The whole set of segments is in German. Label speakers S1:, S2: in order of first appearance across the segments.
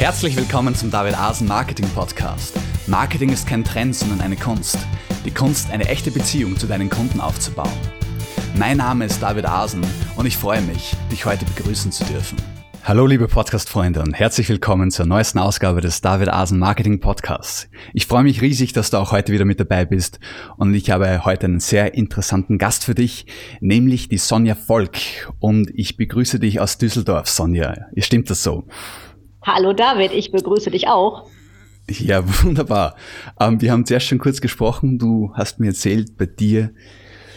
S1: Herzlich willkommen zum David Asen Marketing Podcast. Marketing ist kein Trend, sondern eine Kunst. Die Kunst, eine echte Beziehung zu deinen Kunden aufzubauen. Mein Name ist David Asen und ich freue mich, dich heute begrüßen zu dürfen. Hallo liebe Podcast-Freunde und herzlich willkommen zur neuesten Ausgabe des David Asen Marketing Podcasts. Ich freue mich riesig, dass du auch heute wieder mit dabei bist und ich habe heute einen sehr interessanten Gast für dich, nämlich die Sonja Volk und ich begrüße dich aus Düsseldorf, Sonja. Stimmt das so?
S2: Hallo David, ich begrüße dich auch.
S1: Ja, wunderbar. Ähm, wir haben zuerst schon kurz gesprochen. Du hast mir erzählt, bei dir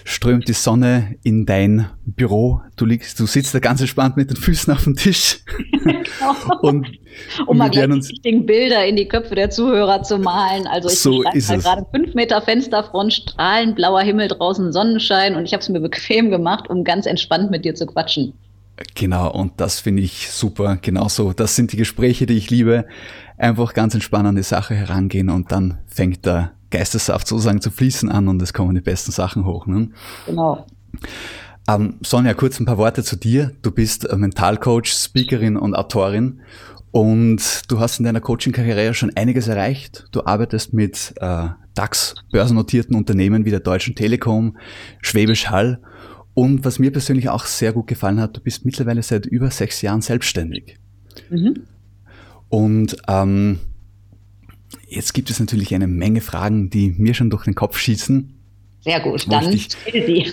S1: strömt die Sonne in dein Büro. Du liegst, du sitzt da ganz entspannt mit den Füßen auf dem Tisch.
S2: Genau. und, um mal gleich uns, die richtigen Bilder in die Köpfe der Zuhörer zu malen. Also ich
S1: so ist
S2: halt gerade fünf Meter Fensterfront, strahlend blauer Himmel draußen, Sonnenschein und ich habe es mir bequem gemacht, um ganz entspannt mit dir zu quatschen.
S1: Genau, und das finde ich super. Genauso, das sind die Gespräche, die ich liebe. Einfach ganz entspannt an die Sache herangehen und dann fängt der Geistessaft sozusagen zu fließen an und es kommen die besten Sachen hoch. Ne?
S2: Genau.
S1: Ähm, Sonja, kurz ein paar Worte zu dir. Du bist Mentalcoach, Speakerin und Autorin und du hast in deiner Coaching-Karriere schon einiges erreicht. Du arbeitest mit äh, DAX-börsennotierten Unternehmen wie der Deutschen Telekom, Schwäbisch Hall und was mir persönlich auch sehr gut gefallen hat, du bist mittlerweile seit über sechs Jahren selbstständig. Mhm. Und ähm, jetzt gibt es natürlich eine Menge Fragen, die mir schon durch den Kopf schießen.
S2: Sehr gut, dann stell sie.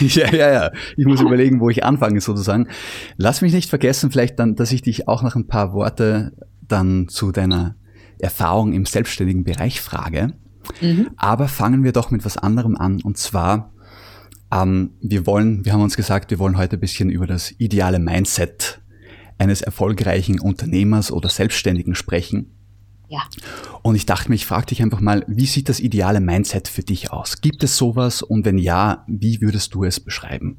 S1: ja, ja, ja. Ich muss überlegen, wo ich anfange sozusagen. Lass mich nicht vergessen, vielleicht dann, dass ich dich auch noch ein paar Worte dann zu deiner Erfahrung im selbstständigen Bereich frage. Mhm. Aber fangen wir doch mit was anderem an. Und zwar, ähm, wir wollen, wir haben uns gesagt, wir wollen heute ein bisschen über das ideale Mindset eines erfolgreichen Unternehmers oder Selbstständigen sprechen.
S2: Ja.
S1: Und ich dachte mir, ich frage dich einfach mal, wie sieht das ideale Mindset für dich aus? Gibt es sowas? Und wenn ja, wie würdest du es beschreiben?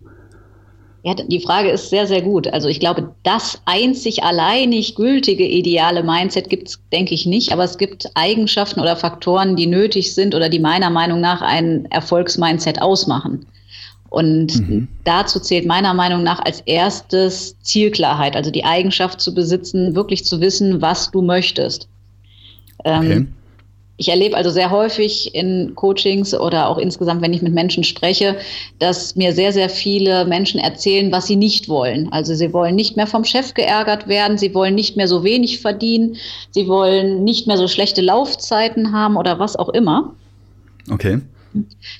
S2: Ja, die Frage ist sehr, sehr gut. Also ich glaube, das einzig alleinig gültige ideale Mindset gibt es, denke ich, nicht. Aber es gibt Eigenschaften oder Faktoren, die nötig sind oder die meiner Meinung nach ein Erfolgsmindset ausmachen. Und mhm. dazu zählt meiner Meinung nach als erstes Zielklarheit, also die Eigenschaft zu besitzen, wirklich zu wissen, was du möchtest. Ähm, okay. Ich erlebe also sehr häufig in Coachings oder auch insgesamt, wenn ich mit Menschen spreche, dass mir sehr, sehr viele Menschen erzählen, was sie nicht wollen. Also sie wollen nicht mehr vom Chef geärgert werden, sie wollen nicht mehr so wenig verdienen, sie wollen nicht mehr so schlechte Laufzeiten haben oder was auch immer.
S1: Okay.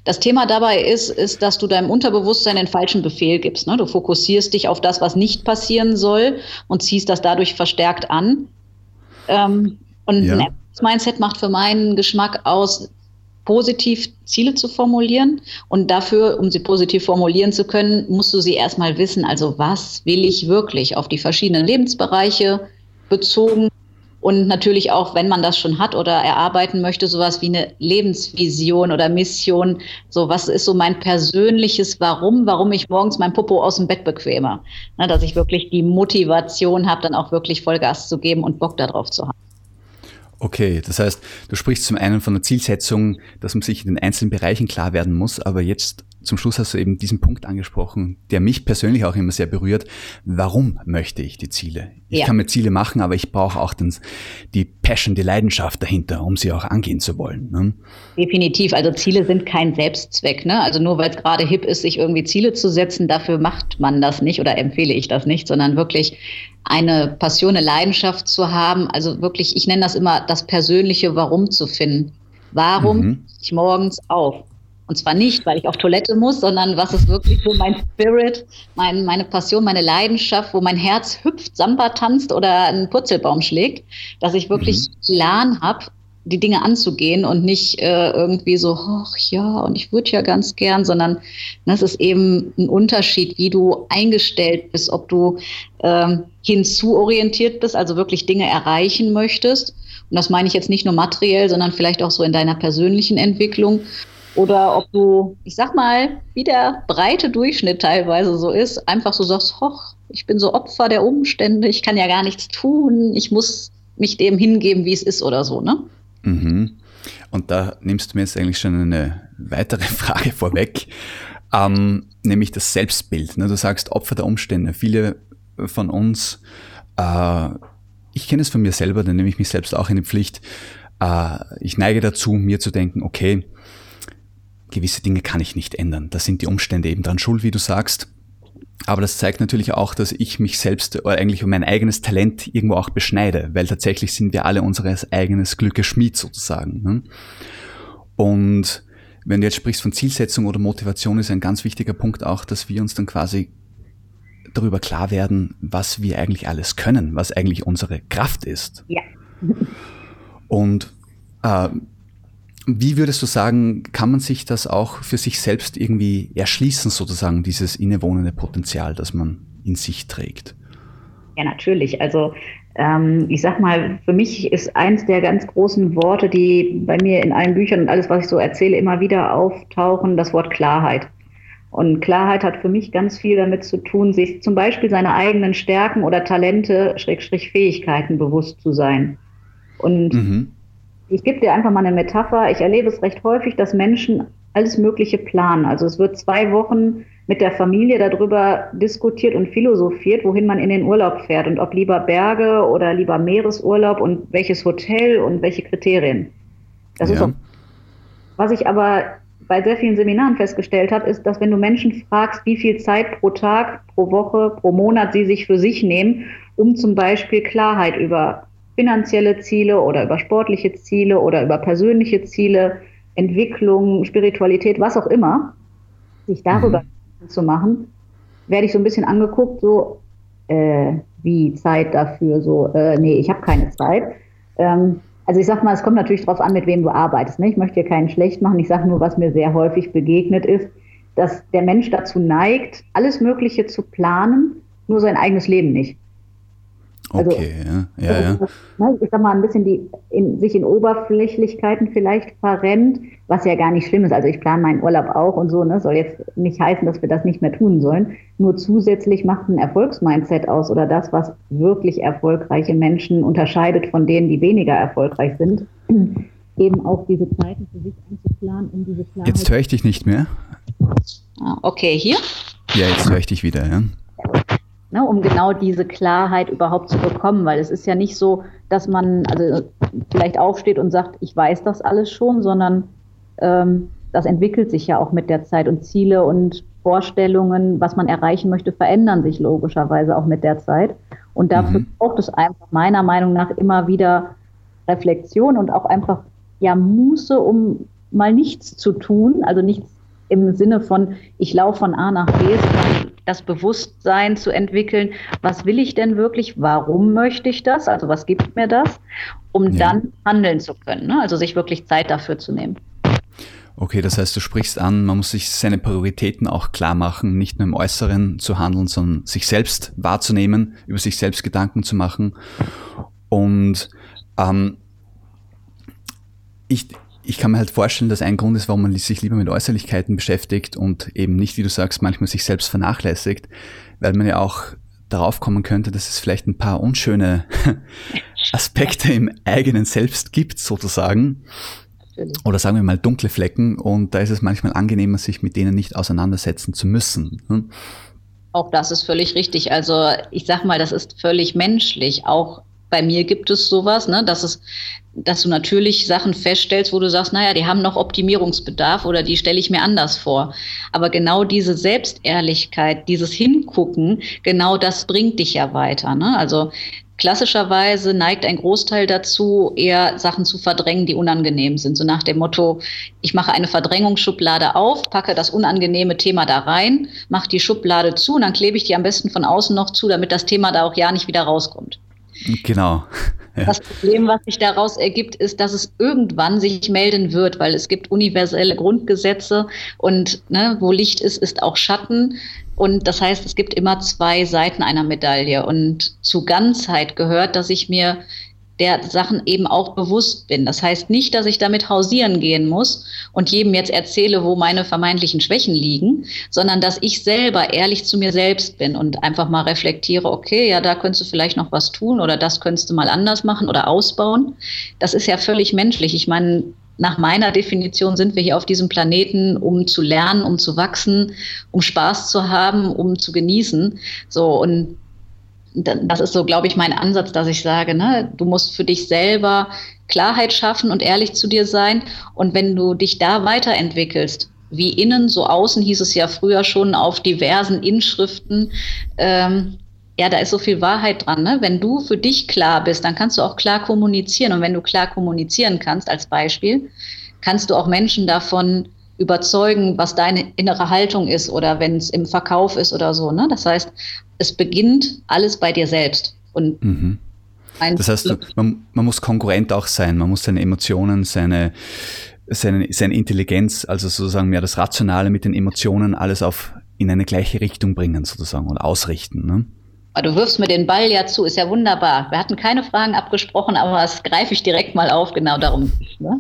S2: Das Thema dabei ist, ist, dass du deinem Unterbewusstsein den falschen Befehl gibst. Ne? Du fokussierst dich auf das, was nicht passieren soll und ziehst das dadurch verstärkt an. Ähm, und ja. ein Mindset macht für meinen Geschmack aus, positiv Ziele zu formulieren. Und dafür, um sie positiv formulieren zu können, musst du sie erstmal wissen. Also was will ich wirklich auf die verschiedenen Lebensbereiche bezogen? Und natürlich auch, wenn man das schon hat oder erarbeiten möchte, sowas wie eine Lebensvision oder Mission. So, was ist so mein persönliches Warum, warum ich morgens mein Popo aus dem Bett bequeme? Na, dass ich wirklich die Motivation habe, dann auch wirklich Vollgas zu geben und Bock darauf zu haben.
S1: Okay, das heißt, du sprichst zum einen von der Zielsetzung, dass man sich in den einzelnen Bereichen klar werden muss, aber jetzt zum Schluss hast du eben diesen Punkt angesprochen, der mich persönlich auch immer sehr berührt. Warum möchte ich die Ziele? Ich ja. kann mir Ziele machen, aber ich brauche auch den, die Passion, die Leidenschaft dahinter, um sie auch angehen zu wollen. Ne?
S2: Definitiv. Also Ziele sind kein Selbstzweck. Ne? Also nur weil es gerade hip ist, sich irgendwie Ziele zu setzen, dafür macht man das nicht oder empfehle ich das nicht, sondern wirklich eine Passion, eine Leidenschaft zu haben. Also wirklich, ich nenne das immer das persönliche Warum zu finden. Warum mhm. ich morgens auf? Und zwar nicht, weil ich auf Toilette muss, sondern was ist wirklich so mein Spirit, mein, meine Passion, meine Leidenschaft, wo mein Herz hüpft, Samba tanzt oder einen Purzelbaum schlägt, dass ich wirklich mhm. Plan habe, die Dinge anzugehen und nicht äh, irgendwie so, ach ja, und ich würde ja ganz gern, sondern das ist eben ein Unterschied, wie du eingestellt bist, ob du ähm, hinzuorientiert bist, also wirklich Dinge erreichen möchtest. Und das meine ich jetzt nicht nur materiell, sondern vielleicht auch so in deiner persönlichen Entwicklung oder ob du, ich sag mal, wie der breite Durchschnitt teilweise so ist, einfach so sagst, hoch, ich bin so Opfer der Umstände, ich kann ja gar nichts tun, ich muss mich dem hingeben, wie es ist oder so, ne?
S1: Mhm. Und da nimmst du mir jetzt eigentlich schon eine weitere Frage vorweg, ähm, nämlich das Selbstbild. Ne? Du sagst Opfer der Umstände. Viele von uns äh, ich kenne es von mir selber, dann nehme ich mich selbst auch in die Pflicht. Äh, ich neige dazu, mir zu denken, okay, gewisse Dinge kann ich nicht ändern. Da sind die Umstände eben dran schuld, wie du sagst. Aber das zeigt natürlich auch, dass ich mich selbst oder eigentlich um mein eigenes Talent irgendwo auch beschneide, weil tatsächlich sind wir alle unseres eigenes Glückes Schmied sozusagen. Ne? Und wenn du jetzt sprichst von Zielsetzung oder Motivation, ist ein ganz wichtiger Punkt auch, dass wir uns dann quasi darüber klar werden, was wir eigentlich alles können, was eigentlich unsere Kraft ist. Ja. Und äh, wie würdest du sagen, kann man sich das auch für sich selbst irgendwie erschließen, sozusagen, dieses innewohnende Potenzial, das man in sich trägt?
S2: Ja, natürlich. Also ähm, ich sag mal, für mich ist eins der ganz großen Worte, die bei mir in allen Büchern und alles, was ich so erzähle, immer wieder auftauchen, das Wort Klarheit. Und Klarheit hat für mich ganz viel damit zu tun, sich zum Beispiel seiner eigenen Stärken oder Talente, Schrägstrich Fähigkeiten bewusst zu sein. Und mhm. Ich gebe dir einfach mal eine Metapher. Ich erlebe es recht häufig, dass Menschen alles Mögliche planen. Also es wird zwei Wochen mit der Familie darüber diskutiert und philosophiert, wohin man in den Urlaub fährt und ob lieber Berge oder lieber Meeresurlaub und welches Hotel und welche Kriterien. Das ja. ist auch, was ich aber bei sehr vielen Seminaren festgestellt habe, ist, dass wenn du Menschen fragst, wie viel Zeit pro Tag, pro Woche, pro Monat sie sich für sich nehmen, um zum Beispiel Klarheit über finanzielle Ziele oder über sportliche Ziele oder über persönliche Ziele, Entwicklung, Spiritualität, was auch immer, sich darüber mhm. zu machen, werde ich so ein bisschen angeguckt, so äh, wie Zeit dafür, so äh, nee, ich habe keine Zeit. Ähm, also ich sag mal, es kommt natürlich darauf an, mit wem du arbeitest. Ne? Ich möchte hier keinen schlecht machen. Ich sage nur, was mir sehr häufig begegnet ist, dass der Mensch dazu neigt, alles Mögliche zu planen, nur sein eigenes Leben nicht.
S1: Also, okay, ja, ja,
S2: also, ja. Ne, ich sag mal, ein bisschen die in, sich in Oberflächlichkeiten vielleicht verrennt, was ja gar nicht schlimm ist. Also ich plane meinen Urlaub auch und so, ne, soll jetzt nicht heißen, dass wir das nicht mehr tun sollen. Nur zusätzlich macht ein Erfolgsmindset aus oder das, was wirklich erfolgreiche Menschen unterscheidet von denen, die weniger erfolgreich sind, eben auch diese Zeiten für sich einzuplanen, um diese
S1: Klarheit. Jetzt höre ich dich nicht mehr.
S2: Ah, okay, hier?
S1: Ja, jetzt höre ich dich wieder, ja
S2: ne, um genau diese Klarheit überhaupt zu bekommen. Weil es ist ja nicht so, dass man also vielleicht aufsteht und sagt, ich weiß das alles schon, sondern ähm, das entwickelt sich ja auch mit der Zeit und Ziele und Vorstellungen, was man erreichen möchte, verändern sich logischerweise auch mit der Zeit. Und dafür mhm. braucht es einfach meiner Meinung nach immer wieder Reflexion und auch einfach ja Muße, um mal nichts zu tun, also nichts im Sinne von, ich laufe von A nach B, sondern das Bewusstsein zu entwickeln, was will ich denn wirklich, warum möchte ich das, also was gibt mir das, um ja. dann handeln zu können, ne? also sich wirklich Zeit dafür zu nehmen.
S1: Okay, das heißt, du sprichst an, man muss sich seine Prioritäten auch klar machen, nicht nur im Äußeren zu handeln, sondern sich selbst wahrzunehmen, über sich selbst Gedanken zu machen. Und ähm, ich, ich kann mir halt vorstellen, dass ein Grund ist, warum man sich lieber mit Äußerlichkeiten beschäftigt und eben nicht, wie du sagst, manchmal sich selbst vernachlässigt, weil man ja auch darauf kommen könnte, dass es vielleicht ein paar unschöne Aspekte im eigenen Selbst gibt, sozusagen. Oder sagen wir mal dunkle Flecken und da ist es manchmal angenehmer, sich mit denen nicht auseinandersetzen zu müssen. Hm?
S2: Auch das ist völlig richtig. Also ich sag mal, das ist völlig menschlich. Auch bei mir gibt es sowas, ne, dass es, dass du natürlich Sachen feststellst, wo du sagst, naja, die haben noch Optimierungsbedarf oder die stelle ich mir anders vor. Aber genau diese Selbstehrlichkeit, dieses Hingucken, genau das bringt dich ja weiter. Ne? Also klassischerweise neigt ein Großteil dazu, eher Sachen zu verdrängen, die unangenehm sind. So nach dem Motto, ich mache eine Verdrängungsschublade auf, packe das unangenehme Thema da rein, mache die Schublade zu und dann klebe ich die am besten von außen noch zu, damit das Thema da auch ja nicht wieder rauskommt.
S1: Genau.
S2: Ja. Das Problem, was sich daraus ergibt, ist, dass es irgendwann sich melden wird, weil es gibt universelle Grundgesetze und ne, wo Licht ist, ist auch Schatten. Und das heißt, es gibt immer zwei Seiten einer Medaille. Und zu Ganzheit gehört, dass ich mir der Sachen eben auch bewusst bin. Das heißt nicht, dass ich damit hausieren gehen muss und jedem jetzt erzähle, wo meine vermeintlichen Schwächen liegen, sondern dass ich selber ehrlich zu mir selbst bin und einfach mal reflektiere, okay, ja, da könntest du vielleicht noch was tun oder das könntest du mal anders machen oder ausbauen. Das ist ja völlig menschlich. Ich meine, nach meiner Definition sind wir hier auf diesem Planeten, um zu lernen, um zu wachsen, um Spaß zu haben, um zu genießen. So und das ist so, glaube ich, mein Ansatz, dass ich sage, ne, du musst für dich selber Klarheit schaffen und ehrlich zu dir sein. Und wenn du dich da weiterentwickelst, wie innen, so außen hieß es ja früher schon auf diversen Inschriften, ähm, ja, da ist so viel Wahrheit dran. Ne? Wenn du für dich klar bist, dann kannst du auch klar kommunizieren. Und wenn du klar kommunizieren kannst, als Beispiel, kannst du auch Menschen davon überzeugen, was deine innere Haltung ist oder wenn es im Verkauf ist oder so. Ne? Das heißt, es beginnt alles bei dir selbst. Und
S1: mhm. Das heißt, man, man, muss konkurrent auch sein, man muss seine Emotionen, seine, seine, seine Intelligenz, also sozusagen mehr das Rationale mit den Emotionen, alles auf in eine gleiche Richtung bringen sozusagen und ausrichten. Ne?
S2: Du wirfst mir den Ball ja zu, ist ja wunderbar. Wir hatten keine Fragen abgesprochen, aber das greife ich direkt mal auf, genau darum. Ne?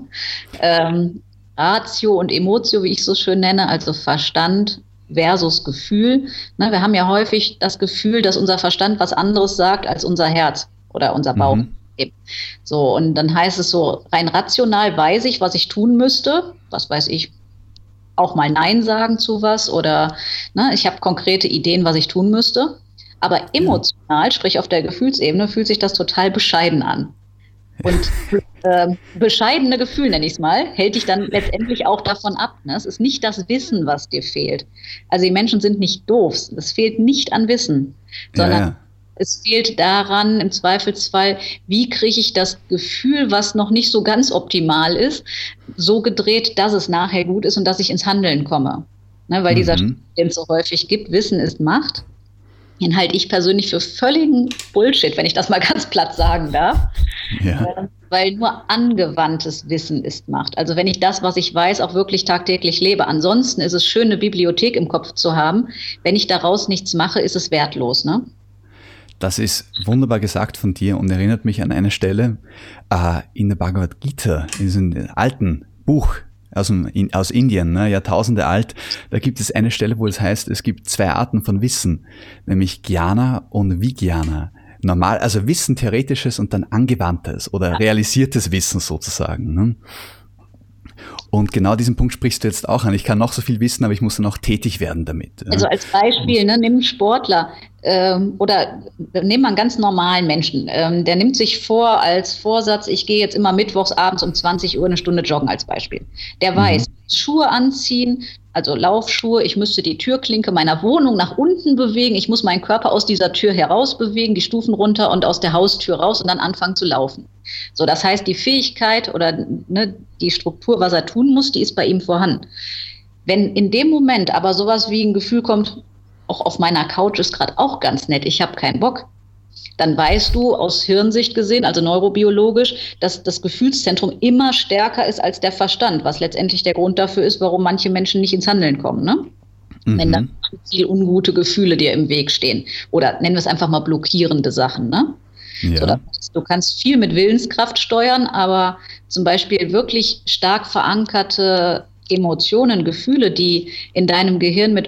S2: Ähm, Ratio und Emotio, wie ich so schön nenne, also Verstand versus Gefühl. Ne, wir haben ja häufig das Gefühl, dass unser Verstand was anderes sagt als unser Herz oder unser Bauch. Mhm. So, und dann heißt es so, rein rational weiß ich, was ich tun müsste. Was weiß ich, auch mal Nein sagen zu was oder ne, ich habe konkrete Ideen, was ich tun müsste. Aber emotional, sprich auf der Gefühlsebene, fühlt sich das total bescheiden an. Und äh, bescheidene Gefühl, nenne ich es mal, hält dich dann letztendlich auch davon ab. Ne? Es ist nicht das Wissen, was dir fehlt. Also die Menschen sind nicht doof. Es fehlt nicht an Wissen, sondern ja, ja. es fehlt daran, im Zweifelsfall, wie kriege ich das Gefühl, was noch nicht so ganz optimal ist, so gedreht, dass es nachher gut ist und dass ich ins Handeln komme. Ne? Weil mhm. dieser, den es so häufig gibt, Wissen ist Macht. Den halte ich persönlich für völligen Bullshit, wenn ich das mal ganz platt sagen darf. Ja. Ähm, weil nur angewandtes Wissen ist Macht. Also wenn ich das, was ich weiß, auch wirklich tagtäglich lebe. Ansonsten ist es schön, eine Bibliothek im Kopf zu haben. Wenn ich daraus nichts mache, ist es wertlos. Ne?
S1: Das ist wunderbar gesagt von dir und erinnert mich an eine Stelle äh, in der Bhagavad Gita, in diesem alten Buch aus, dem, aus Indien, ne, Jahrtausende alt. Da gibt es eine Stelle, wo es heißt, es gibt zwei Arten von Wissen, nämlich Jnana und Vijnana normal, also Wissen theoretisches und dann angewandtes oder realisiertes Wissen sozusagen. Ne? Und genau diesen Punkt sprichst du jetzt auch an. Ich kann noch so viel wissen, aber ich muss dann auch tätig werden damit.
S2: Also als Beispiel, ne, nimm einen Sportler ähm, oder nehmen wir einen ganz normalen Menschen. Ähm, der nimmt sich vor als Vorsatz, ich gehe jetzt immer mittwochs abends um 20 Uhr eine Stunde joggen als Beispiel. Der weiß, mhm. Schuhe anziehen, also Laufschuhe, ich müsste die Türklinke meiner Wohnung nach unten bewegen, ich muss meinen Körper aus dieser Tür heraus bewegen, die Stufen runter und aus der Haustür raus und dann anfangen zu laufen. So, das heißt, die Fähigkeit oder ne, die Struktur, was er tun muss, die ist bei ihm vorhanden. Wenn in dem Moment aber sowas wie ein Gefühl kommt, auch auf meiner Couch ist gerade auch ganz nett, ich habe keinen Bock, dann weißt du aus Hirnsicht gesehen, also neurobiologisch, dass das Gefühlszentrum immer stärker ist als der Verstand, was letztendlich der Grund dafür ist, warum manche Menschen nicht ins Handeln kommen. Ne? Mhm. Wenn dann viel ungute Gefühle dir im Weg stehen. Oder nennen wir es einfach mal blockierende Sachen. Ne? Ja. So, heißt, du kannst viel mit Willenskraft steuern, aber zum Beispiel wirklich stark verankerte Emotionen, Gefühle, die in deinem Gehirn mit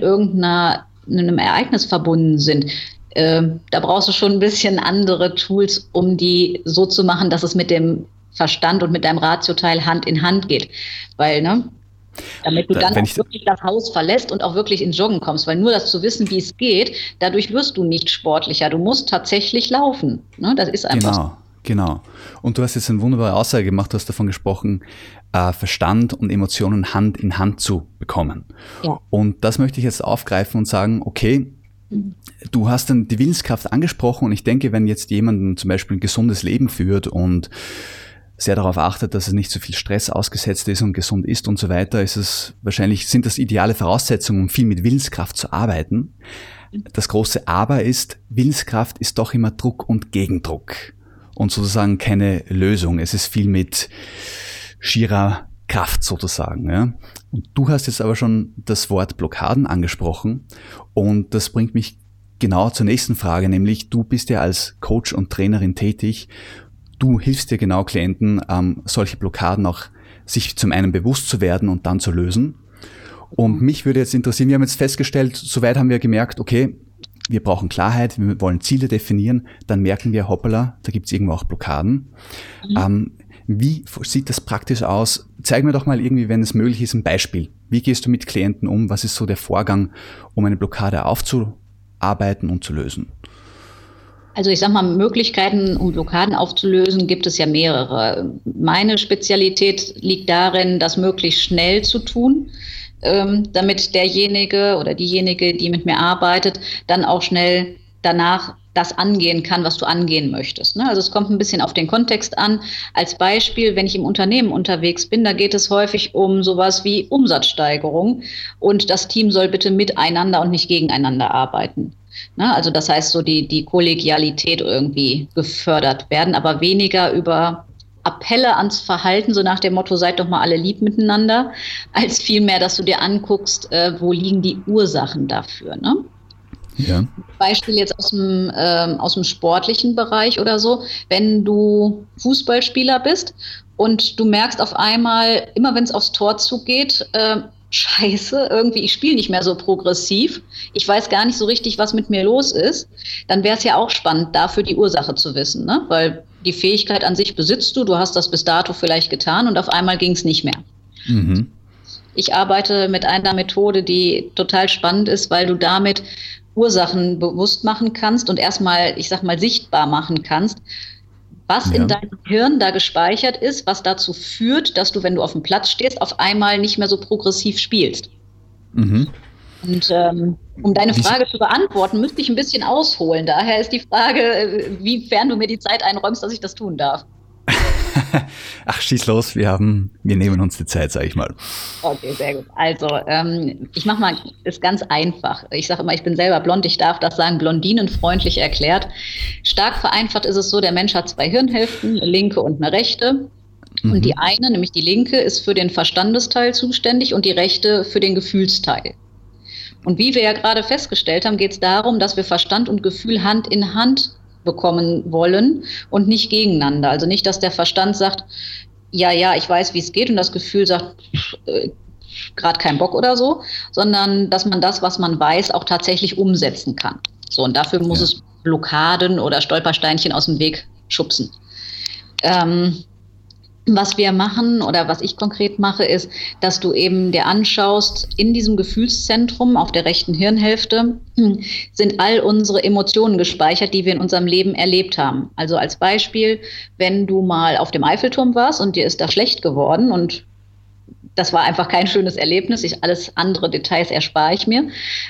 S2: irgendeinem Ereignis verbunden sind, äh, da brauchst du schon ein bisschen andere Tools, um die so zu machen, dass es mit dem Verstand und mit deinem Ratioteil Hand in Hand geht. Weil, ne, damit du dann auch wirklich das Haus verlässt und auch wirklich ins Joggen kommst. Weil nur das zu wissen, wie es geht, dadurch wirst du nicht sportlicher. Du musst tatsächlich laufen. Ne? Das ist einfach.
S1: Genau. Genau. Und du hast jetzt eine wunderbare Aussage gemacht, du hast davon gesprochen, äh, Verstand und Emotionen Hand in Hand zu bekommen. Ja. Und das möchte ich jetzt aufgreifen und sagen, okay, du hast dann die Willenskraft angesprochen und ich denke, wenn jetzt jemand zum Beispiel ein gesundes Leben führt und sehr darauf achtet, dass es nicht zu so viel Stress ausgesetzt ist und gesund ist und so weiter, ist es wahrscheinlich, sind das ideale Voraussetzungen, um viel mit Willenskraft zu arbeiten. Das große Aber ist, Willenskraft ist doch immer Druck und Gegendruck und sozusagen keine Lösung. Es ist viel mit schierer Kraft sozusagen. Ja. Und du hast jetzt aber schon das Wort Blockaden angesprochen und das bringt mich genau zur nächsten Frage, nämlich du bist ja als Coach und Trainerin tätig du hilfst dir genau Klienten, ähm, solche Blockaden auch sich zum einen bewusst zu werden und dann zu lösen. Und mich würde jetzt interessieren, wir haben jetzt festgestellt, soweit haben wir gemerkt, okay, wir brauchen Klarheit, wir wollen Ziele definieren, dann merken wir, hoppala, da gibt es irgendwo auch Blockaden. Mhm. Ähm, wie sieht das praktisch aus? Zeig mir doch mal irgendwie, wenn es möglich ist, ein Beispiel. Wie gehst du mit Klienten um? Was ist so der Vorgang, um eine Blockade aufzuarbeiten und zu lösen?
S2: Also ich sage mal, Möglichkeiten, um Blockaden aufzulösen, gibt es ja mehrere. Meine Spezialität liegt darin, das möglichst schnell zu tun, ähm, damit derjenige oder diejenige, die mit mir arbeitet, dann auch schnell danach das angehen kann, was du angehen möchtest. Ne? Also es kommt ein bisschen auf den Kontext an. Als Beispiel, wenn ich im Unternehmen unterwegs bin, da geht es häufig um sowas wie Umsatzsteigerung und das Team soll bitte miteinander und nicht gegeneinander arbeiten. Ne? Also das heißt, so die, die Kollegialität irgendwie gefördert werden, aber weniger über Appelle ans Verhalten, so nach dem Motto, seid doch mal alle lieb miteinander, als vielmehr, dass du dir anguckst, äh, wo liegen die Ursachen dafür. Ne? Ja. Beispiel jetzt aus dem, äh, aus dem sportlichen Bereich oder so, wenn du Fußballspieler bist und du merkst auf einmal, immer wenn es aufs Tor zugeht, äh, scheiße, irgendwie, ich spiele nicht mehr so progressiv, ich weiß gar nicht so richtig, was mit mir los ist, dann wäre es ja auch spannend, dafür die Ursache zu wissen, ne? weil die Fähigkeit an sich besitzt du, du hast das bis dato vielleicht getan und auf einmal ging es nicht mehr. Mhm. Ich arbeite mit einer Methode, die total spannend ist, weil du damit Ursachen bewusst machen kannst und erstmal, ich sag mal, sichtbar machen kannst, was ja. in deinem Hirn da gespeichert ist, was dazu führt, dass du, wenn du auf dem Platz stehst, auf einmal nicht mehr so progressiv spielst. Mhm. Und ähm, um deine Frage zu beantworten, müsste ich ein bisschen ausholen. Daher ist die Frage, äh, wiefern du mir die Zeit einräumst, dass ich das tun darf.
S1: Ach, schieß los, wir haben, wir nehmen uns die Zeit, sage ich mal.
S2: Okay, sehr gut. Also, ähm, ich mache mal, ist ganz einfach. Ich sage immer, ich bin selber blond, ich darf das sagen, blondinenfreundlich erklärt. Stark vereinfacht ist es so, der Mensch hat zwei Hirnhälften, eine linke und eine rechte. Mhm. Und die eine, nämlich die linke, ist für den Verstandesteil zuständig und die rechte für den Gefühlsteil. Und wie wir ja gerade festgestellt haben, geht es darum, dass wir Verstand und Gefühl Hand in Hand bekommen wollen und nicht gegeneinander. Also nicht, dass der Verstand sagt, ja, ja, ich weiß, wie es geht und das Gefühl sagt, äh, gerade kein Bock oder so, sondern dass man das, was man weiß, auch tatsächlich umsetzen kann. So, und dafür muss ja. es Blockaden oder Stolpersteinchen aus dem Weg schubsen. Ähm, was wir machen oder was ich konkret mache, ist, dass du eben dir anschaust, in diesem Gefühlszentrum auf der rechten Hirnhälfte sind all unsere Emotionen gespeichert, die wir in unserem Leben erlebt haben. Also als Beispiel, wenn du mal auf dem Eiffelturm warst und dir ist da schlecht geworden und das war einfach kein schönes Erlebnis. Ich, alles andere Details erspare ich mir.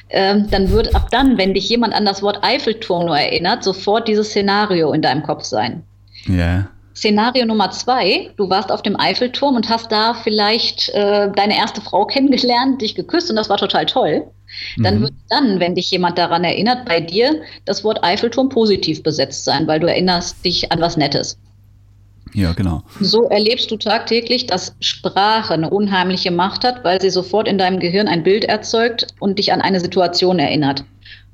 S2: Ähm, dann wird ab dann, wenn dich jemand an das Wort Eiffelturm nur erinnert, sofort dieses Szenario in deinem Kopf sein. Ja. Szenario Nummer zwei, du warst auf dem Eiffelturm und hast da vielleicht äh, deine erste Frau kennengelernt, dich geküsst und das war total toll. Dann mhm. wird dann, wenn dich jemand daran erinnert, bei dir das Wort Eiffelturm positiv besetzt sein, weil du erinnerst dich an was Nettes.
S1: Ja, genau.
S2: So erlebst du tagtäglich, dass Sprache eine unheimliche Macht hat, weil sie sofort in deinem Gehirn ein Bild erzeugt und dich an eine Situation erinnert.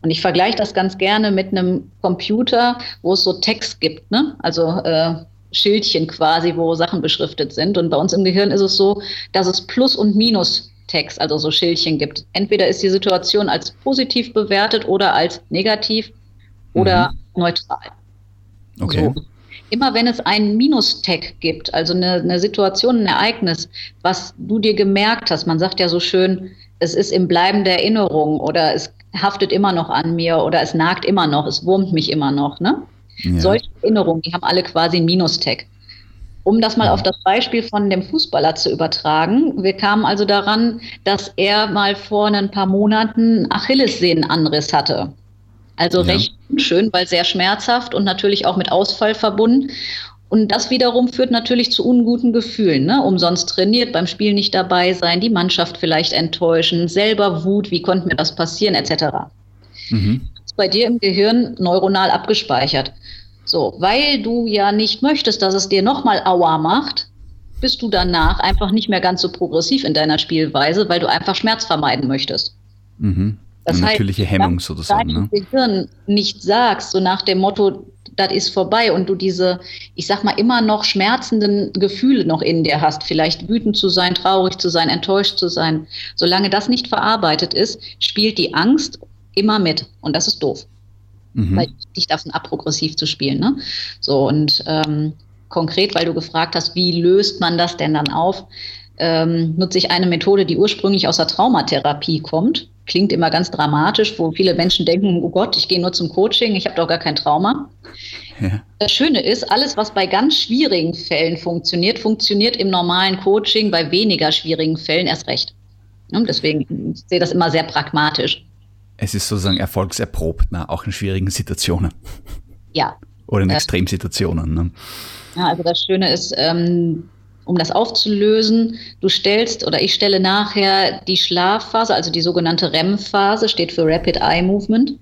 S2: Und ich vergleiche das ganz gerne mit einem Computer, wo es so Text gibt, ne? Also äh, Schildchen quasi, wo Sachen beschriftet sind. Und bei uns im Gehirn ist es so, dass es Plus- und Minus-Text, also so Schildchen gibt. Entweder ist die Situation als positiv bewertet oder als negativ oder mhm. neutral. Okay. So. Immer wenn es einen Minus-Tag gibt, also eine, eine Situation, ein Ereignis, was du dir gemerkt hast, man sagt ja so schön, es ist im Bleiben der Erinnerung oder es haftet immer noch an mir oder es nagt immer noch, es wurmt mich immer noch, ne? Ja. Solche Erinnerungen, die haben alle quasi einen Minus-Tag. Um das mal ja. auf das Beispiel von dem Fußballer zu übertragen, wir kamen also daran, dass er mal vor ein paar Monaten Achillessehnenanriss hatte. Also ja. recht schön, weil sehr schmerzhaft und natürlich auch mit Ausfall verbunden. Und das wiederum führt natürlich zu unguten Gefühlen. Ne? Umsonst trainiert, beim Spiel nicht dabei sein, die Mannschaft vielleicht enttäuschen, selber Wut, wie konnte mir das passieren, etc. Mhm bei dir im Gehirn neuronal abgespeichert. So, weil du ja nicht möchtest, dass es dir nochmal Aua macht, bist du danach einfach nicht mehr ganz so progressiv in deiner Spielweise, weil du einfach Schmerz vermeiden möchtest.
S1: Mhm. Das Eine natürliche heißt, Hemmung sozusagen.
S2: Wenn du ne? Gehirn nicht sagst, so nach dem Motto, das ist vorbei und du diese, ich sag mal, immer noch schmerzenden Gefühle noch in dir hast, vielleicht wütend zu sein, traurig zu sein, enttäuscht zu sein, solange das nicht verarbeitet ist, spielt die Angst immer mit. Und das ist doof. Mhm. Weil dich davon ab, progressiv zu spielen. Ne? So, und ähm, konkret, weil du gefragt hast, wie löst man das denn dann auf? ähm, nutze ich eine Methode, die ursprünglich aus der Traumatherapie kommt. Klingt immer ganz dramatisch, wo viele Menschen denken, oh Gott, ich gehe nur zum Coaching, ich habe doch gar kein Trauma. Ja. Das Schöne ist, alles, was bei ganz schwierigen Fällen funktioniert, funktioniert im normalen Coaching bei weniger schwierigen Fällen erst recht. Und deswegen ich sehe das immer sehr pragmatisch.
S1: Es ist sozusagen erfolgserprobt, ne? auch in schwierigen Situationen.
S2: Ja.
S1: Oder in Extremsituationen. Ne?
S2: Ja, also das Schöne ist, ähm, um das aufzulösen, du stellst oder ich stelle nachher die Schlafphase, also die sogenannte REM-Phase, steht für Rapid Eye Movement,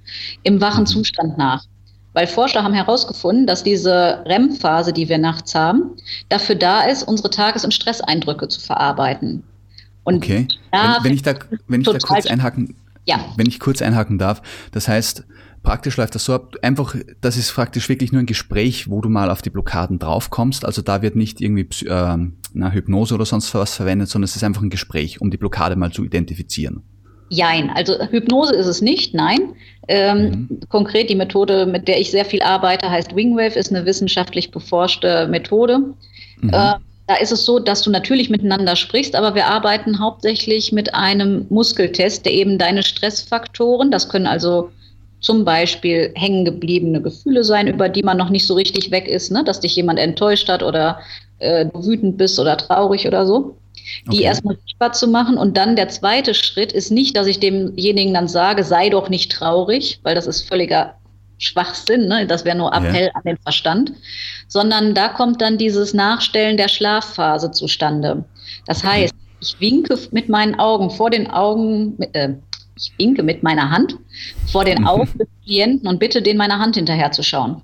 S2: im wachen mhm. Zustand nach. Weil Forscher haben herausgefunden, dass diese REM-Phase, die wir nachts haben, dafür da ist, unsere Tages- und Stresseindrücke zu verarbeiten.
S1: Und okay. Wenn, wenn, ich da, wenn ich da kurz einhaken, ja. wenn ich kurz einhaken darf, das heißt, Praktisch läuft das so ab, einfach, das ist praktisch wirklich nur ein Gespräch, wo du mal auf die Blockaden draufkommst. Also da wird nicht irgendwie äh, na, Hypnose oder sonst was verwendet, sondern es ist einfach ein Gespräch, um die Blockade mal zu identifizieren.
S2: Jein, also Hypnose ist es nicht, nein. Ähm, mhm. Konkret die Methode, mit der ich sehr viel arbeite, heißt Wingwave, ist eine wissenschaftlich beforschte Methode. Mhm. Äh, da ist es so, dass du natürlich miteinander sprichst, aber wir arbeiten hauptsächlich mit einem Muskeltest, der eben deine Stressfaktoren, das können also zum Beispiel hängen gebliebene Gefühle sein, über die man noch nicht so richtig weg ist, ne? dass dich jemand enttäuscht hat oder äh, du wütend bist oder traurig oder so. Die okay. erstmal sichtbar zu machen. Und dann der zweite Schritt ist nicht, dass ich demjenigen dann sage, sei doch nicht traurig, weil das ist völliger Schwachsinn, ne? das wäre nur Appell ja. an den Verstand, sondern da kommt dann dieses Nachstellen der Schlafphase zustande. Das heißt, ich winke mit meinen Augen vor den Augen, äh, ich winke mit meiner Hand vor den mhm. Augen des Klienten und bitte den meiner Hand hinterherzuschauen.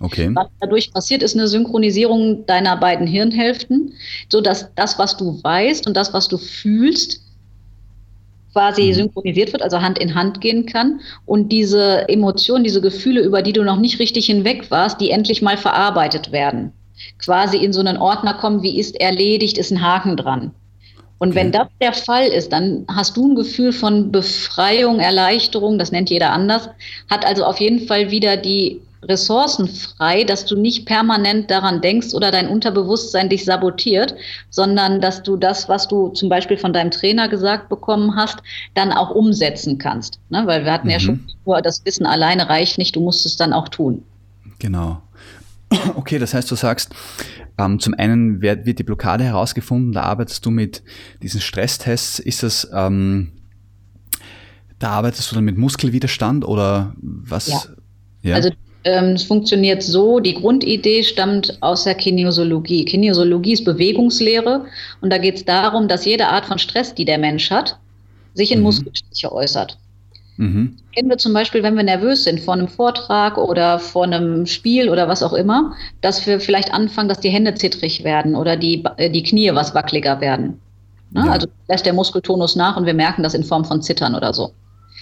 S1: Okay.
S2: Was dadurch passiert, ist eine Synchronisierung deiner beiden Hirnhälften, sodass das, was du weißt und das, was du fühlst, quasi mhm. synchronisiert wird, also Hand in Hand gehen kann und diese Emotionen, diese Gefühle, über die du noch nicht richtig hinweg warst, die endlich mal verarbeitet werden. Quasi in so einen Ordner kommen, wie ist erledigt, ist ein Haken dran. Und okay. wenn das der Fall ist, dann hast du ein Gefühl von Befreiung, Erleichterung, das nennt jeder anders, hat also auf jeden Fall wieder die Ressourcen frei, dass du nicht permanent daran denkst oder dein Unterbewusstsein dich sabotiert, sondern dass du das, was du zum Beispiel von deinem Trainer gesagt bekommen hast, dann auch umsetzen kannst. Ne? Weil wir hatten mhm. ja schon nur, das Wissen alleine reicht nicht, du musst es dann auch tun.
S1: Genau. Okay, das heißt, du sagst, ähm, zum einen wird, wird, die Blockade herausgefunden, da arbeitest du mit diesen Stresstests. Ist das, ähm, da arbeitest du dann mit Muskelwiderstand oder was?
S2: Ja. ja? Also es funktioniert so, die Grundidee stammt aus der Kinesiologie. Kinesiologie ist Bewegungslehre und da geht es darum, dass jede Art von Stress, die der Mensch hat, sich in mhm. Muskelstiche äußert. Mhm. Kennen wir zum Beispiel, wenn wir nervös sind vor einem Vortrag oder vor einem Spiel oder was auch immer, dass wir vielleicht anfangen, dass die Hände zittrig werden oder die, äh, die Knie was wackeliger werden. Ne? Ja. Also lässt der Muskeltonus nach und wir merken das in Form von Zittern oder so.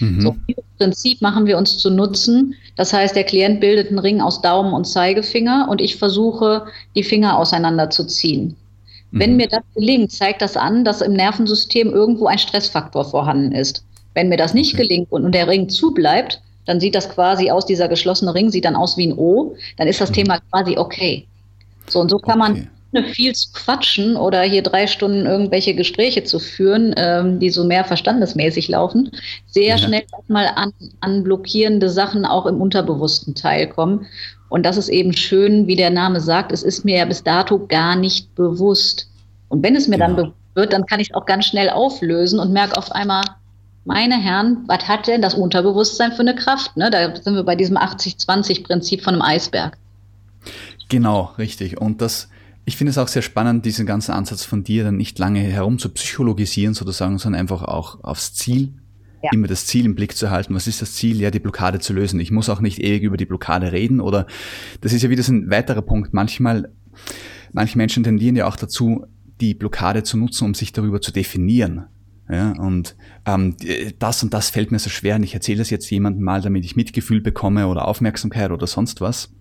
S2: Mhm. So, dieses Prinzip machen wir uns zu nutzen. Das heißt, der Klient bildet einen Ring aus Daumen und Zeigefinger und ich versuche, die Finger auseinanderzuziehen. Mhm. Wenn mir das gelingt, zeigt das an, dass im Nervensystem irgendwo ein Stressfaktor vorhanden ist. Wenn mir das nicht okay. gelingt und, der Ring zubleibt, dann sieht das quasi aus, dieser geschlossene Ring sieht dann aus wie ein O, dann ist das mhm. Thema quasi okay. So, und so kann okay. man viel zu quatschen oder hier drei Stunden irgendwelche Gespräche zu führen, ähm, die so mehr verstandesmäßig laufen, sehr ja. schnell mal an, an blockierende Sachen auch im unterbewussten Teil kommen. Und das ist eben schön, wie der Name sagt, es ist mir ja bis dato gar nicht bewusst. Und wenn es mir genau. dann bewusst wird, dann kann ich es auch ganz schnell auflösen und merke auf einmal, meine Herren, was hat denn das Unterbewusstsein für eine Kraft? Ne? Da sind wir bei diesem 80-20-Prinzip von einem Eisberg.
S1: Genau, richtig. Und das, ich finde es auch sehr spannend, diesen ganzen Ansatz von dir dann nicht lange herum zu psychologisieren sozusagen, sondern einfach auch aufs Ziel, ja. immer das Ziel im Blick zu halten. Was ist das Ziel? Ja, die Blockade zu lösen. Ich muss auch nicht ewig über die Blockade reden oder das ist ja wieder so ein weiterer Punkt. Manchmal, manche Menschen tendieren ja auch dazu, die Blockade zu nutzen, um sich darüber zu definieren. Ja, und ähm, das und das fällt mir so schwer und ich erzähle das jetzt jemandem mal, damit ich Mitgefühl bekomme oder Aufmerksamkeit oder sonst was.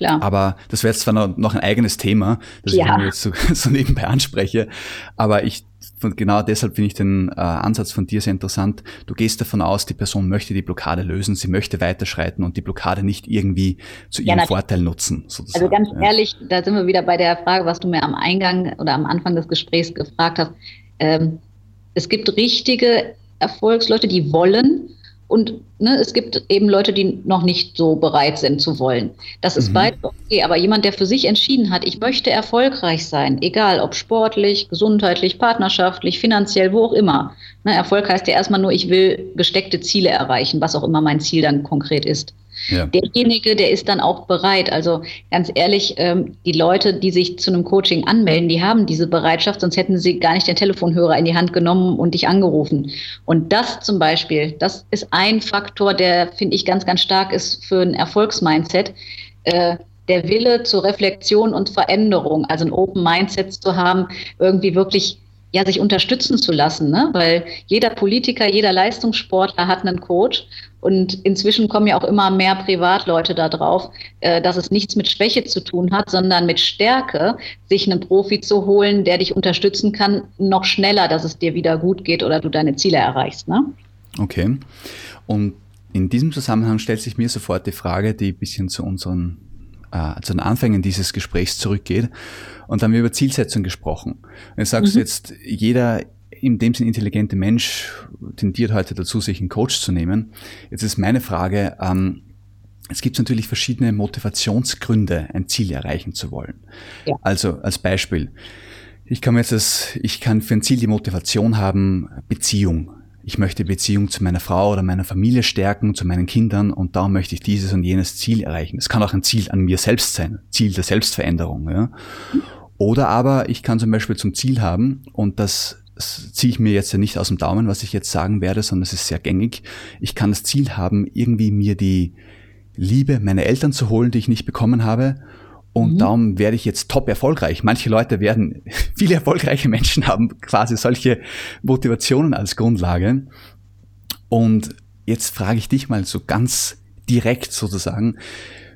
S2: Klar.
S1: Aber das wäre jetzt zwar noch ein eigenes Thema, das ja. ich jetzt so, so nebenbei anspreche, aber ich genau deshalb finde ich den äh, Ansatz von dir sehr interessant. Du gehst davon aus, die Person möchte die Blockade lösen, sie möchte weiterschreiten und die Blockade nicht irgendwie zu ihrem ja, Vorteil nutzen.
S2: Sozusagen. Also ganz ja. ehrlich, da sind wir wieder bei der Frage, was du mir am Eingang oder am Anfang des Gesprächs gefragt hast. Ähm, es gibt richtige Erfolgsleute, die wollen und ne, es gibt eben Leute, die noch nicht so bereit sind zu wollen. Das ist mhm. beides okay. Aber jemand, der für sich entschieden hat, ich möchte erfolgreich sein, egal ob sportlich, gesundheitlich, partnerschaftlich, finanziell, wo auch immer. Ne, Erfolg heißt ja erstmal nur, ich will gesteckte Ziele erreichen, was auch immer mein Ziel dann konkret ist. Ja. Derjenige, der ist dann auch bereit. Also ganz ehrlich, ähm, die Leute, die sich zu einem Coaching anmelden, die haben diese Bereitschaft, sonst hätten sie gar nicht den Telefonhörer in die Hand genommen und dich angerufen. Und das zum Beispiel, das ist ein Faktor, der, finde ich, ganz, ganz stark ist für ein Erfolgsmindset. Äh, der Wille zur Reflexion und Veränderung, also ein Open Mindset zu haben, irgendwie wirklich ja, sich unterstützen zu lassen, ne? weil jeder Politiker, jeder Leistungssportler hat einen Coach und inzwischen kommen ja auch immer mehr Privatleute da drauf, äh, dass es nichts mit Schwäche zu tun hat, sondern mit Stärke, sich einen Profi zu holen, der dich unterstützen kann, noch schneller, dass es dir wieder gut geht oder du deine Ziele erreichst. Ne?
S1: Okay. Und in diesem Zusammenhang stellt sich mir sofort die Frage, die ein bisschen zu unseren äh, zu den Anfängen dieses Gesprächs zurückgeht. Und da haben wir über Zielsetzung gesprochen. Und jetzt sagst mhm. jetzt, jeder in dem Sinn intelligente Mensch tendiert heute dazu, sich einen Coach zu nehmen. Jetzt ist meine Frage, ähm, es gibt natürlich verschiedene Motivationsgründe, ein Ziel erreichen zu wollen. Ja. Also als Beispiel, ich kann jetzt das, ich kann für ein Ziel die Motivation haben, Beziehung. Ich möchte Beziehung zu meiner Frau oder meiner Familie stärken, zu meinen Kindern und darum möchte ich dieses und jenes Ziel erreichen. Es kann auch ein Ziel an mir selbst sein, Ziel der Selbstveränderung. Ja. Oder aber ich kann zum Beispiel zum Ziel haben, und das das ziehe ich mir jetzt ja nicht aus dem Daumen, was ich jetzt sagen werde, sondern es ist sehr gängig. Ich kann das Ziel haben, irgendwie mir die Liebe meiner Eltern zu holen, die ich nicht bekommen habe. Und mhm. darum werde ich jetzt top erfolgreich. Manche Leute werden, viele erfolgreiche Menschen haben quasi solche Motivationen als Grundlage. Und jetzt frage ich dich mal so ganz direkt sozusagen,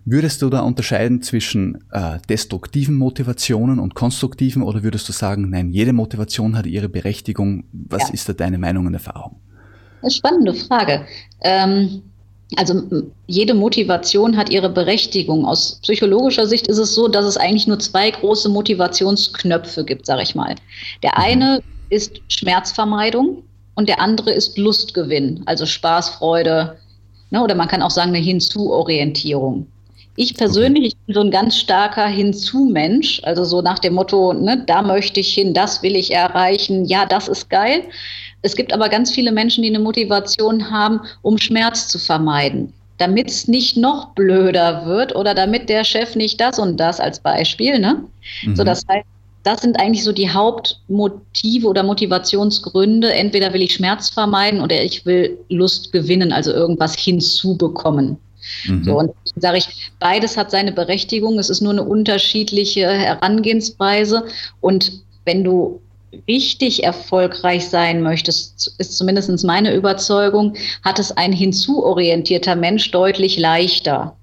S1: Würdest du da unterscheiden zwischen äh, destruktiven Motivationen und konstruktiven oder würdest du sagen, nein, jede Motivation hat ihre Berechtigung? Was ja. ist da deine Meinung und Erfahrung?
S2: Eine spannende Frage. Ähm, also jede Motivation hat ihre Berechtigung. Aus psychologischer Sicht ist es so, dass es eigentlich nur zwei große Motivationsknöpfe gibt, sage ich mal. Der mhm. eine ist Schmerzvermeidung und der andere ist Lustgewinn, also Spaß, Freude. Ne, oder man kann auch sagen eine Hinzuorientierung. Ich persönlich, ich bin so ein ganz starker Hinzu-Mensch, also so nach dem Motto, ne, da möchte ich hin, das will ich erreichen, ja, das ist geil. Es gibt aber ganz viele Menschen, die eine Motivation haben, um Schmerz zu vermeiden, damit es nicht noch blöder wird oder damit der Chef nicht das und das als Beispiel. Ne? Mhm. So, das heißt, das sind eigentlich so die Hauptmotive oder Motivationsgründe. Entweder will ich Schmerz vermeiden oder ich will Lust gewinnen, also irgendwas hinzubekommen. Mhm. So, und sage ich, beides hat seine Berechtigung. Es ist nur eine unterschiedliche Herangehensweise. Und wenn du richtig erfolgreich sein möchtest, ist zumindest meine Überzeugung, hat es ein hinzuorientierter Mensch deutlich leichter.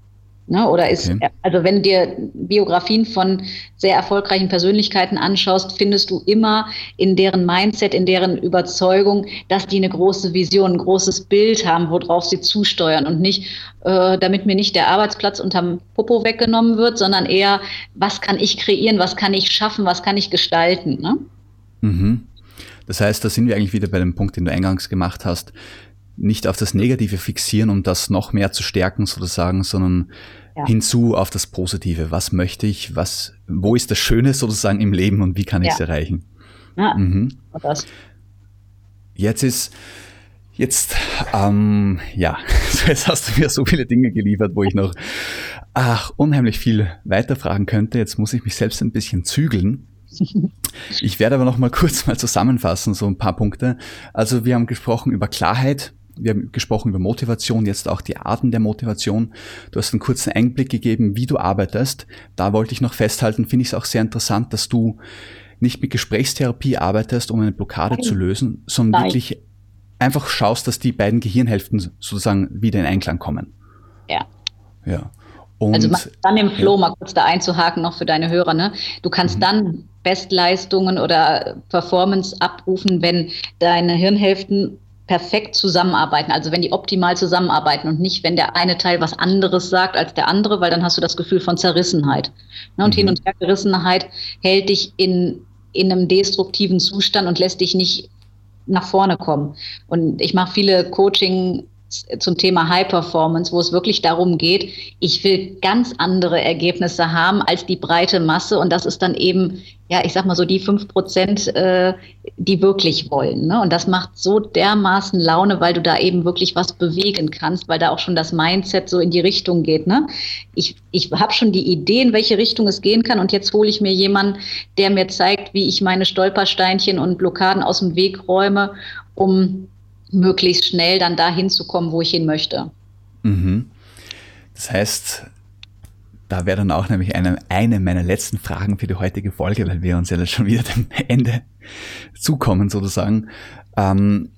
S2: Ne? Oder ist, okay. also wenn du dir Biografien von sehr erfolgreichen Persönlichkeiten anschaust, findest du immer in deren Mindset, in deren Überzeugung, dass die eine große Vision, ein großes Bild haben, worauf sie zusteuern und nicht, äh, damit mir nicht der Arbeitsplatz unterm Popo weggenommen wird, sondern eher, was kann ich kreieren, was kann ich schaffen, was kann ich gestalten. Ne?
S1: Mhm. Das heißt, da sind wir eigentlich wieder bei dem Punkt, den du eingangs gemacht hast nicht auf das Negative fixieren, um das noch mehr zu stärken sozusagen, sondern ja. hinzu auf das Positive. Was möchte ich? Was, wo ist das Schöne sozusagen im Leben und wie kann ich es erreichen? Ja, mhm. Jetzt ist, jetzt, ähm, ja, jetzt hast du mir so viele Dinge geliefert, wo ich noch, ach, unheimlich viel weiterfragen könnte. Jetzt muss ich mich selbst ein bisschen zügeln. Ich werde aber noch mal kurz mal zusammenfassen, so ein paar Punkte. Also wir haben gesprochen über Klarheit, wir haben gesprochen über Motivation, jetzt auch die Arten der Motivation. Du hast einen kurzen Einblick gegeben, wie du arbeitest. Da wollte ich noch festhalten, finde ich es auch sehr interessant, dass du nicht mit Gesprächstherapie arbeitest, um eine Blockade Nein. zu lösen, sondern Nein. wirklich einfach schaust, dass die beiden Gehirnhälften sozusagen wieder in Einklang kommen.
S2: Ja.
S1: Ja.
S2: Und, also dann im Flow ja. mal kurz da einzuhaken noch für deine Hörer. Ne? Du kannst mhm. dann Bestleistungen oder Performance abrufen, wenn deine Hirnhälften perfekt zusammenarbeiten, also wenn die optimal zusammenarbeiten und nicht, wenn der eine Teil was anderes sagt als der andere, weil dann hast du das Gefühl von Zerrissenheit. Ne, und mhm. Hin- und Hergerissenheit hält dich in, in einem destruktiven Zustand und lässt dich nicht nach vorne kommen. Und ich mache viele Coaching zum Thema High Performance, wo es wirklich darum geht, ich will ganz andere Ergebnisse haben als die breite Masse. Und das ist dann eben, ja, ich sag mal so die fünf Prozent, äh, die wirklich wollen. Ne? Und das macht so dermaßen Laune, weil du da eben wirklich was bewegen kannst, weil da auch schon das Mindset so in die Richtung geht. Ne? Ich, ich habe schon die Idee, in welche Richtung es gehen kann. Und jetzt hole ich mir jemanden, der mir zeigt, wie ich meine Stolpersteinchen und Blockaden aus dem Weg räume, um möglichst schnell dann dahin zu kommen, wo ich hin möchte.
S1: Mhm. Das heißt, da wäre dann auch nämlich eine, eine meiner letzten Fragen für die heutige Folge, weil wir uns ja schon wieder dem Ende zukommen sozusagen. Ähm,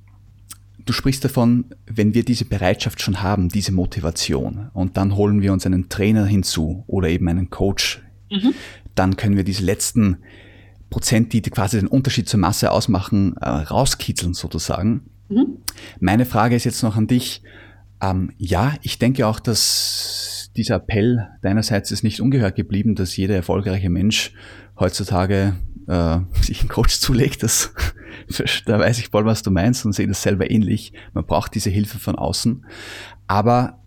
S1: du sprichst davon, wenn wir diese Bereitschaft schon haben, diese Motivation, und dann holen wir uns einen Trainer hinzu oder eben einen Coach, mhm. dann können wir diese letzten Prozent, die quasi den Unterschied zur Masse ausmachen, äh, rauskitzeln sozusagen. Mhm. Meine Frage ist jetzt noch an dich. Ähm, ja, ich denke auch, dass dieser Appell deinerseits ist nicht ungehört geblieben, dass jeder erfolgreiche Mensch heutzutage äh, sich einen Coach zulegt. Das, da weiß ich voll, was du meinst und sehe das selber ähnlich. Man braucht diese Hilfe von außen. Aber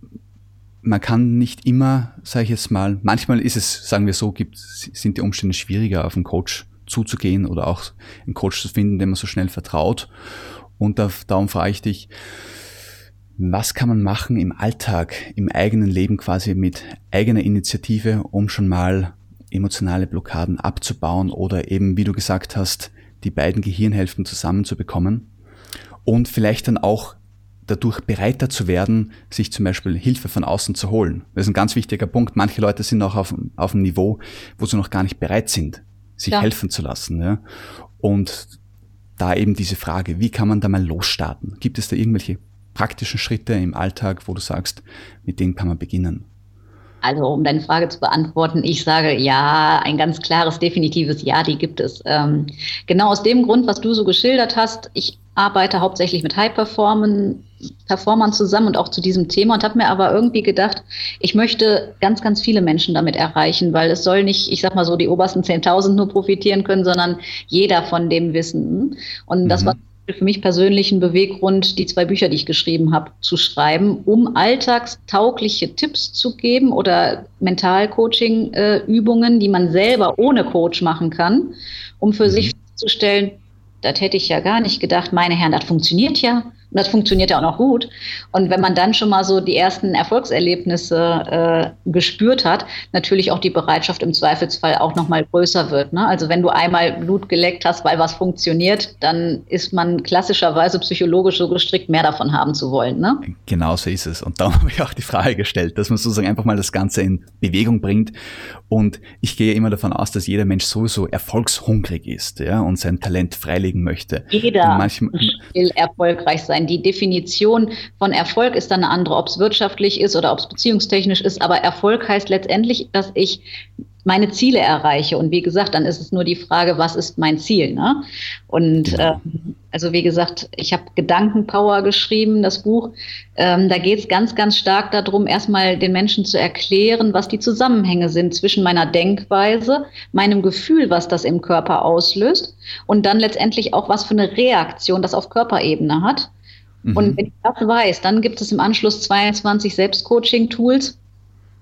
S1: man kann nicht immer, sage ich jetzt mal, manchmal ist es, sagen wir so, gibt, sind die Umstände schwieriger, auf einen Coach zuzugehen oder auch einen Coach zu finden, dem man so schnell vertraut. Und da, darum frage ich dich, was kann man machen im Alltag, im eigenen Leben quasi mit eigener Initiative, um schon mal emotionale Blockaden abzubauen oder eben, wie du gesagt hast, die beiden Gehirnhälften zusammenzubekommen und vielleicht dann auch dadurch bereiter zu werden, sich zum Beispiel Hilfe von außen zu holen. Das ist ein ganz wichtiger Punkt. Manche Leute sind auch auf, auf einem Niveau, wo sie noch gar nicht bereit sind, sich ja. helfen zu lassen. Ja? Und da eben diese Frage, wie kann man da mal losstarten? Gibt es da irgendwelche praktischen Schritte im Alltag, wo du sagst, mit denen kann man beginnen?
S2: Also um deine Frage zu beantworten, ich sage ja, ein ganz klares, definitives Ja, die gibt es. Ähm, genau aus dem Grund, was du so geschildert hast, ich arbeite hauptsächlich mit High-Performern Performern zusammen und auch zu diesem Thema und habe mir aber irgendwie gedacht, ich möchte ganz, ganz viele Menschen damit erreichen, weil es soll nicht, ich sag mal so, die obersten 10.000 nur profitieren können, sondern jeder von dem Wissen. Und mhm. das war für mich persönlich ein Beweggrund, die zwei Bücher, die ich geschrieben habe, zu schreiben, um alltagstaugliche Tipps zu geben oder Mentalcoaching-Übungen, die man selber ohne Coach machen kann, um für mhm. sich festzustellen, das hätte ich ja gar nicht gedacht, meine Herren, das funktioniert ja. Und das funktioniert ja auch noch gut. Und wenn man dann schon mal so die ersten Erfolgserlebnisse äh, gespürt hat, natürlich auch die Bereitschaft im Zweifelsfall auch noch mal größer wird. Ne? Also wenn du einmal Blut geleckt hast, weil was funktioniert, dann ist man klassischerweise psychologisch so gestrickt, mehr davon haben zu wollen. Ne?
S1: Genau so ist es. Und darum habe ich auch die Frage gestellt, dass man sozusagen einfach mal das Ganze in Bewegung bringt. Und ich gehe immer davon aus, dass jeder Mensch sowieso erfolgshungrig ist ja, und sein Talent freilegen möchte.
S2: Jeder manchmal, will erfolgreich sein sein. Die Definition von Erfolg ist dann eine andere, ob es wirtschaftlich ist oder ob es beziehungstechnisch ist. Aber Erfolg heißt letztendlich, dass ich meine Ziele erreiche. Und wie gesagt, dann ist es nur die Frage, was ist mein Ziel? Ne? Und äh, also wie gesagt, ich habe Gedankenpower geschrieben, das Buch. Ähm, da geht es ganz, ganz stark darum, erstmal den Menschen zu erklären, was die Zusammenhänge sind zwischen meiner Denkweise, meinem Gefühl, was das im Körper auslöst und dann letztendlich auch, was für eine Reaktion das auf Körperebene hat. Mhm. Und wenn ich das weiß, dann gibt es im Anschluss 22 Selbstcoaching-Tools,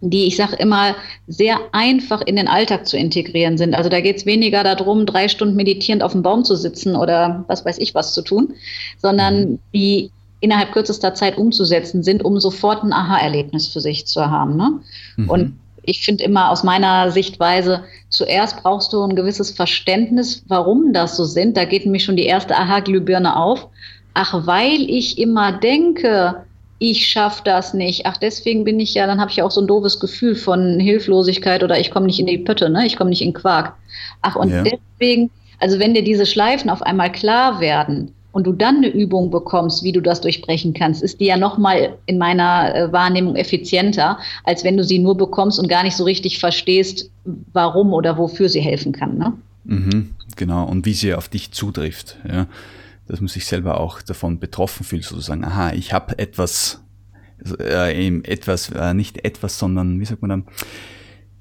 S2: die, ich sage immer, sehr einfach in den Alltag zu integrieren sind. Also da geht es weniger darum, drei Stunden meditierend auf dem Baum zu sitzen oder was weiß ich was zu tun, sondern mhm. die innerhalb kürzester Zeit umzusetzen sind, um sofort ein Aha-Erlebnis für sich zu haben. Ne? Mhm. Und ich finde immer aus meiner Sichtweise, zuerst brauchst du ein gewisses Verständnis, warum das so sind. Da geht nämlich schon die erste Aha-Glühbirne auf ach, weil ich immer denke, ich schaffe das nicht. Ach, deswegen bin ich ja, dann habe ich ja auch so ein doofes Gefühl von Hilflosigkeit oder ich komme nicht in die Pötte, ne? Ich komme nicht in Quark. Ach, und ja. deswegen, also wenn dir diese Schleifen auf einmal klar werden und du dann eine Übung bekommst, wie du das durchbrechen kannst, ist die ja nochmal in meiner äh, Wahrnehmung effizienter, als wenn du sie nur bekommst und gar nicht so richtig verstehst, warum oder wofür sie helfen kann. Ne?
S1: Mhm, genau, und wie sie auf dich zutrifft. Ja. Dass man sich selber auch davon betroffen fühlt, sozusagen, aha, ich habe etwas, äh, etwas, äh, nicht etwas, sondern, wie sagt man dann,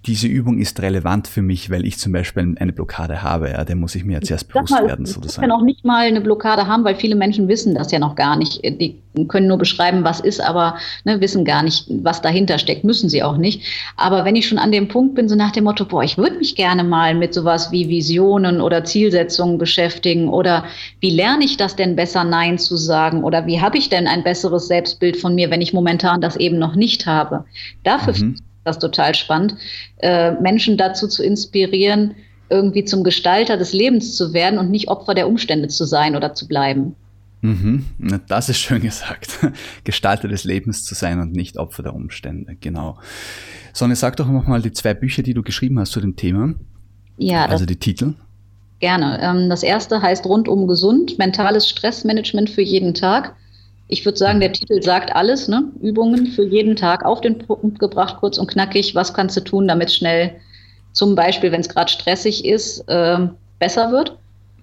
S1: diese Übung ist relevant für mich, weil ich zum Beispiel eine Blockade habe. Ja, der muss ich mir jetzt erst bewusst
S2: mal,
S1: werden.
S2: Sozusagen. Ich kann auch nicht mal eine Blockade haben, weil viele Menschen wissen das ja noch gar nicht. Die können nur beschreiben, was ist, aber ne, wissen gar nicht, was dahinter steckt. Müssen sie auch nicht. Aber wenn ich schon an dem Punkt bin, so nach dem Motto, boah, ich würde mich gerne mal mit sowas wie Visionen oder Zielsetzungen beschäftigen oder wie lerne ich das denn besser, Nein zu sagen oder wie habe ich denn ein besseres Selbstbild von mir, wenn ich momentan das eben noch nicht habe. Dafür mhm das total spannend, äh, Menschen dazu zu inspirieren, irgendwie zum Gestalter des Lebens zu werden und nicht Opfer der Umstände zu sein oder zu bleiben.
S1: Mhm, das ist schön gesagt. Gestalter des Lebens zu sein und nicht Opfer der Umstände, genau. Sonne, sag doch nochmal die zwei Bücher, die du geschrieben hast zu dem Thema. Ja. Also die Titel.
S2: Gerne. Ähm, das erste heißt Rundum gesund, mentales Stressmanagement für jeden Tag ich würde sagen, der Titel sagt alles, ne? Übungen für jeden Tag auf den Punkt gebracht, kurz und knackig. Was kannst du tun, damit schnell, zum Beispiel, wenn es gerade stressig ist, äh, besser wird?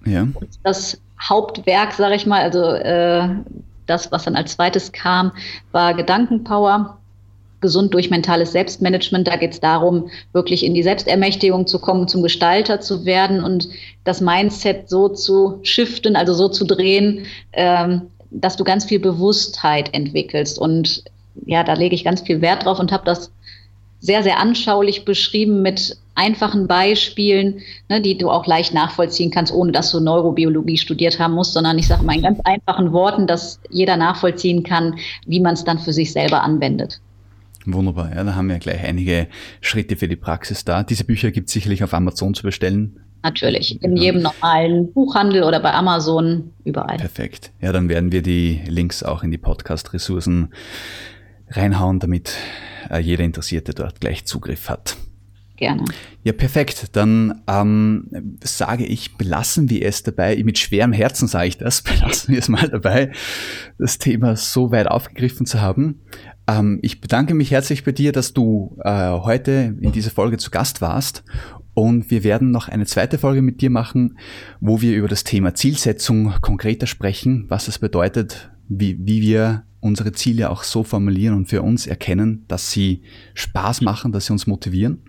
S2: Ja. Und das Hauptwerk, sage ich mal, also äh, das, was dann als zweites kam, war Gedankenpower. Gesund durch mentales Selbstmanagement. Da geht es darum, wirklich in die Selbstermächtigung zu kommen, zum Gestalter zu werden und das Mindset so zu shiften, also so zu drehen, ähm, dass du ganz viel Bewusstheit entwickelst. Und ja, da lege ich ganz viel Wert drauf und habe das sehr, sehr anschaulich beschrieben mit einfachen Beispielen, ne, die du auch leicht nachvollziehen kannst, ohne dass du Neurobiologie studiert haben musst, sondern ich sage mal in ganz einfachen Worten, dass jeder nachvollziehen kann, wie man es dann für sich selber anwendet.
S1: Wunderbar, ja, da haben wir gleich einige Schritte für die Praxis da. Diese Bücher gibt es sicherlich auf Amazon zu bestellen.
S2: Natürlich, in jedem normalen Buchhandel oder bei Amazon, überall.
S1: Perfekt. Ja, dann werden wir die Links auch in die Podcast-Ressourcen reinhauen, damit äh, jeder Interessierte dort gleich Zugriff hat.
S2: Gerne.
S1: Ja, perfekt. Dann ähm, sage ich, belassen wir es dabei. Mit schwerem Herzen sage ich das, belassen wir es mal dabei, das Thema so weit aufgegriffen zu haben. Ähm, ich bedanke mich herzlich bei dir, dass du äh, heute in dieser Folge zu Gast warst und wir werden noch eine zweite Folge mit dir machen, wo wir über das Thema Zielsetzung konkreter sprechen, was es bedeutet, wie, wie wir unsere Ziele auch so formulieren und für uns erkennen, dass sie Spaß machen, dass sie uns motivieren.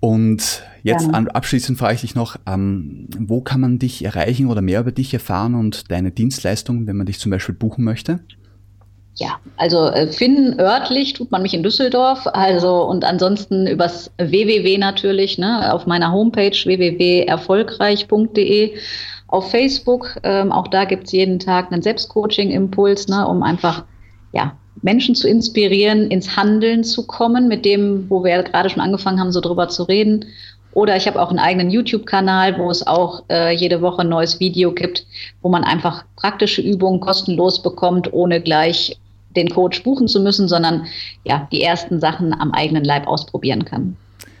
S1: Und jetzt ja. abschließend frage ich dich noch, ähm, wo kann man dich erreichen oder mehr über dich erfahren und deine Dienstleistungen, wenn man dich zum Beispiel buchen möchte?
S2: Ja, also äh, finden örtlich tut man mich in Düsseldorf, also und ansonsten übers www natürlich, ne, auf meiner Homepage www.erfolgreich.de, auf Facebook, ähm, auch da gibt's jeden Tag einen Selbstcoaching-Impuls, ne, um einfach ja, Menschen zu inspirieren, ins Handeln zu kommen, mit dem, wo wir gerade schon angefangen haben, so drüber zu reden. Oder ich habe auch einen eigenen YouTube-Kanal, wo es auch äh, jede Woche ein neues Video gibt, wo man einfach praktische Übungen kostenlos bekommt, ohne gleich den Coach buchen zu müssen, sondern ja, die ersten Sachen am eigenen Leib ausprobieren kann.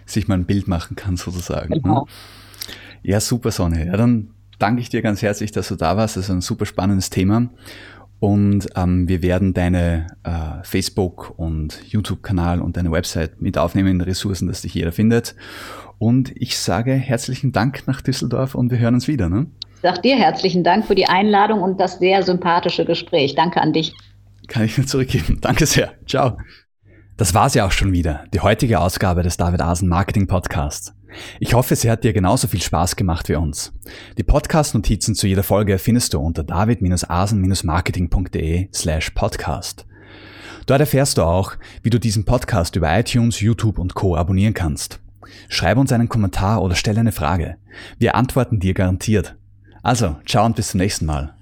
S1: Sich mal ein Bild machen kann, sozusagen. Ne? Genau. Ne? Ja, super, Sonne. Ja, dann danke ich dir ganz herzlich, dass du da warst. Das ist ein super spannendes Thema. Und ähm, wir werden deine äh, Facebook- und YouTube-Kanal und deine Website mit aufnehmen in Ressourcen, dass dich jeder findet. Und ich sage herzlichen Dank nach Düsseldorf und wir hören uns wieder. Ne?
S2: Ich sage dir herzlichen Dank für die Einladung und das sehr sympathische Gespräch. Danke an dich
S1: kann ich mir zurückgeben. Danke sehr. Ciao. Das war's ja auch schon wieder, die heutige Ausgabe des David Asen Marketing Podcasts. Ich hoffe, sie hat dir genauso viel Spaß gemacht wie uns. Die Podcast-Notizen zu jeder Folge findest du unter david-asen-marketing.de slash podcast. Dort erfährst du auch, wie du diesen Podcast über iTunes, YouTube und Co. abonnieren kannst. Schreib uns einen Kommentar oder stell eine Frage. Wir antworten dir garantiert. Also, ciao und bis zum nächsten Mal.